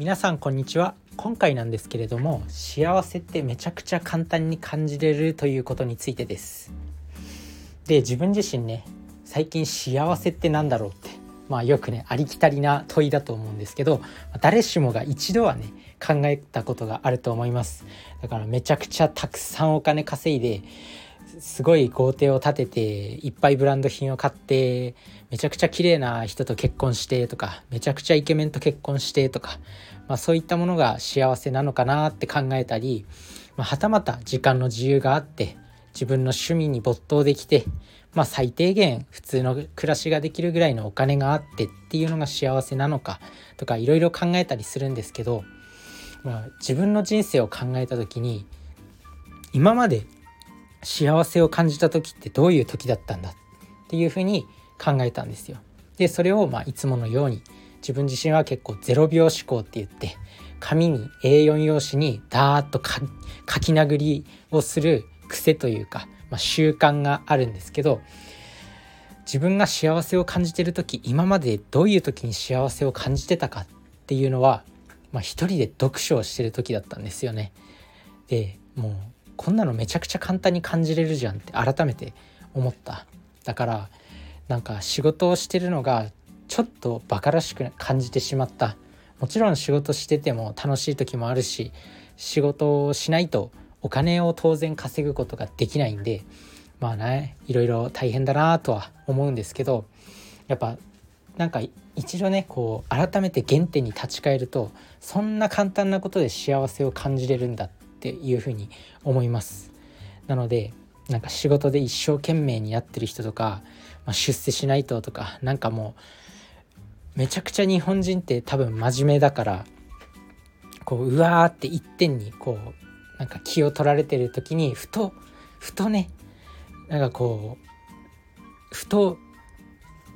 皆さんこんにちは。今回なんですけれども幸せってめちゃくちゃ簡単に感じれるということについてです。で自分自身ね最近幸せって何だろうってまあよくねありきたりな問いだと思うんですけど誰しもが一度はね考えたことがあると思います。だからめちゃくちゃたくさんお金稼いですごい豪邸を建てていっぱいブランド品を買ってめちゃくちゃ綺麗な人と結婚してとかめちゃくちゃイケメンと結婚してとか、まあ、そういったものが幸せなのかなって考えたり、まあ、はたまた時間の自由があって自分の趣味に没頭できて、まあ、最低限普通の暮らしができるぐらいのお金があってっていうのが幸せなのかとかいろいろ考えたりするんですけど、まあ、自分の人生を考えた時に今まで幸せを感じた時ってどういう時だったんだっていうふうに考えたんですよ。でそれをまあいつものように自分自身は結構0秒思考って言って紙に A4 用紙にダーッと書き殴りをする癖というか、まあ、習慣があるんですけど自分が幸せを感じてる時今までどういう時に幸せを感じてたかっていうのは、まあ、一人で読書をしてる時だったんですよね。でもうこんなのめちゃくちゃ簡単に感じれるじゃんって改めて思った。だからなんか仕事をしてるのがちょっとバカらしく感じてしまった。もちろん仕事してても楽しい時もあるし仕事をしないとお金を当然稼ぐことができないんでまあねいろいろ大変だなとは思うんですけどやっぱなんか一度ねこう改めて原点に立ち返るとそんな簡単なことで幸せを感じれるんだっっていうふうに思います。なのでなんか仕事で一生懸命にやってる人とか、まあ、出世しないととかなんかもうめちゃくちゃ日本人って多分真面目だからこううわーって一点にこうなんか気を取られてる時にふとふとねなんかこうふと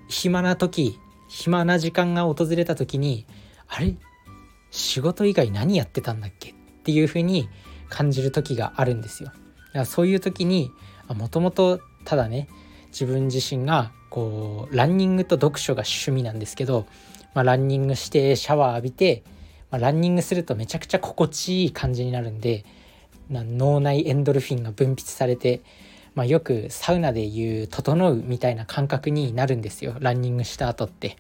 暇な時暇な時間が訪れた時にあれ？仕事以外何やってたんだっけ？っていうふうに感じる時があるんですよ。だからそういう時にもともとただね自分自身がこうランニングと読書が趣味なんですけど、まあ、ランニングしてシャワー浴びて、まあ、ランニングするとめちゃくちゃ心地いい感じになるんで脳内エンドルフィンが分泌されて、まあ、よくサウナでいう「整う」みたいな感覚になるんですよランニングした後って。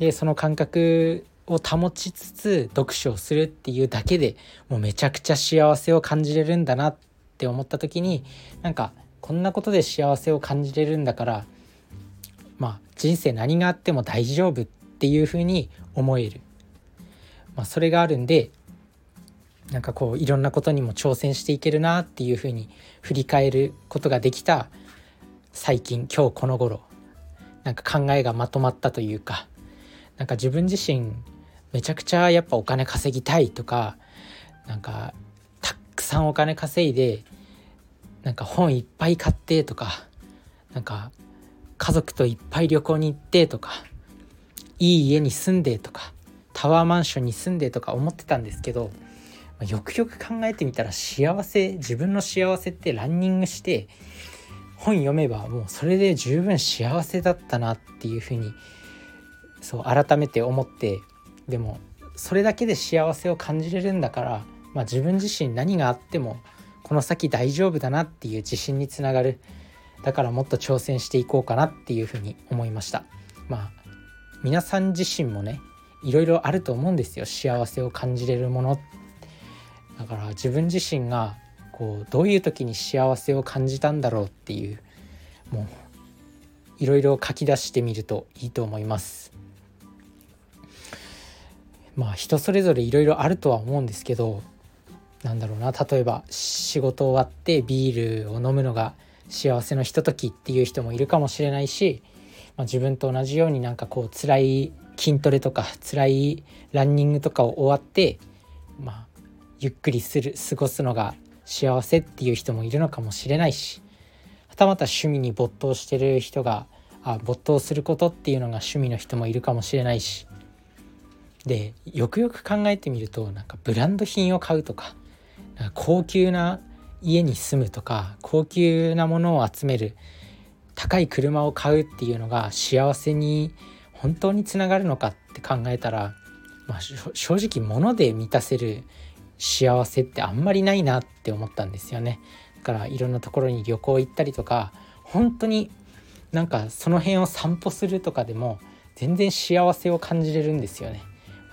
でその感覚を保ちつつ読書をするっていうだけでもうめちゃくちゃ幸せを感じれるんだなって思った時になんかこんなことで幸せを感じれるんだからまあ人生何があっても大丈夫っていうふうに思える、まあ、それがあるんでなんかこういろんなことにも挑戦していけるなっていうふうに振り返ることができた最近今日この頃。なんか考えがまとまったというかなんか自分自身めちゃくちゃやっぱお金稼ぎたいとかなんかたくさんお金稼いでなんか本いっぱい買ってとかなんか家族といっぱい旅行に行ってとかいい家に住んでとかタワーマンションに住んでとか思ってたんですけどよくよく考えてみたら幸せ自分の幸せってランニングして本読めばもうそれで十分幸せだったなっていうふうにそう改めて思ってでもそれだけで幸せを感じれるんだから、まあ、自分自身何があってもこの先大丈夫だなっていう自信につながる。だからもっと挑戦していこうかなっていうふうに思いました。まあ皆さん自身もねいろいろあると思うんですよ。幸せを感じれるもの。だから自分自身がこうどういう時に幸せを感じたんだろうっていうもういろいろ書き出してみるといいと思います。まあ人それぞれいろいろあるとは思うんですけどなんだろうな。例えば仕事終わってビールを飲むのが幸せのひとときっていう人もいるかもしれないし、まあ、自分と同じようになんかこう辛い筋トレとか辛いランニングとかを終わって、まあ、ゆっくりする過ごすのが幸せっていう人もいるのかもしれないしはたまた趣味に没頭してる人があ没頭することっていうのが趣味の人もいるかもしれないしでよくよく考えてみるとなんかブランド品を買うとか高級な家に住むとか高級なものを集める高い車を買うっていうのが幸せに本当につながるのかって考えたら、まあ、正直物で満たせる幸せってあんまりないなって思ったんですよね。だからいろんなところに旅行行ったりとか本当になんかその辺を散歩するとかでも全然幸せを感じれるんですよね。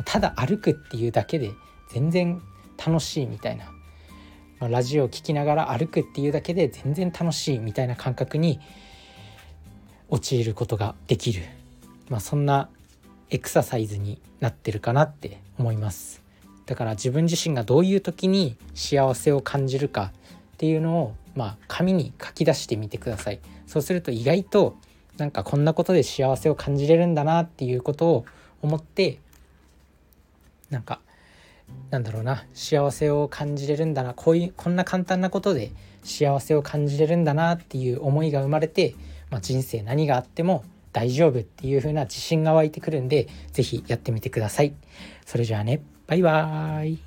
ただ歩くっていうだけで全然楽しいみたいな、ラジオを聴きながら歩くっていうだけで全然楽しいみたいな感覚に陥ることができる、まあ、そんなエクササイズになってるかなって思います。だから自分自身がどういう時に幸せを感じるかっていうのをまあ紙に書き出してみてください。そうすると意外となんかこんなことで幸せを感じれるんだなっていうことを思ってなんかなんだろうな幸せを感じれるんだなこういうこんな簡単なことで幸せを感じれるんだなっていう思いが生まれて、まあ、人生何があっても大丈夫っていう風な自信が湧いてくるんで是非やってみてください。それじゃあねバイバーイ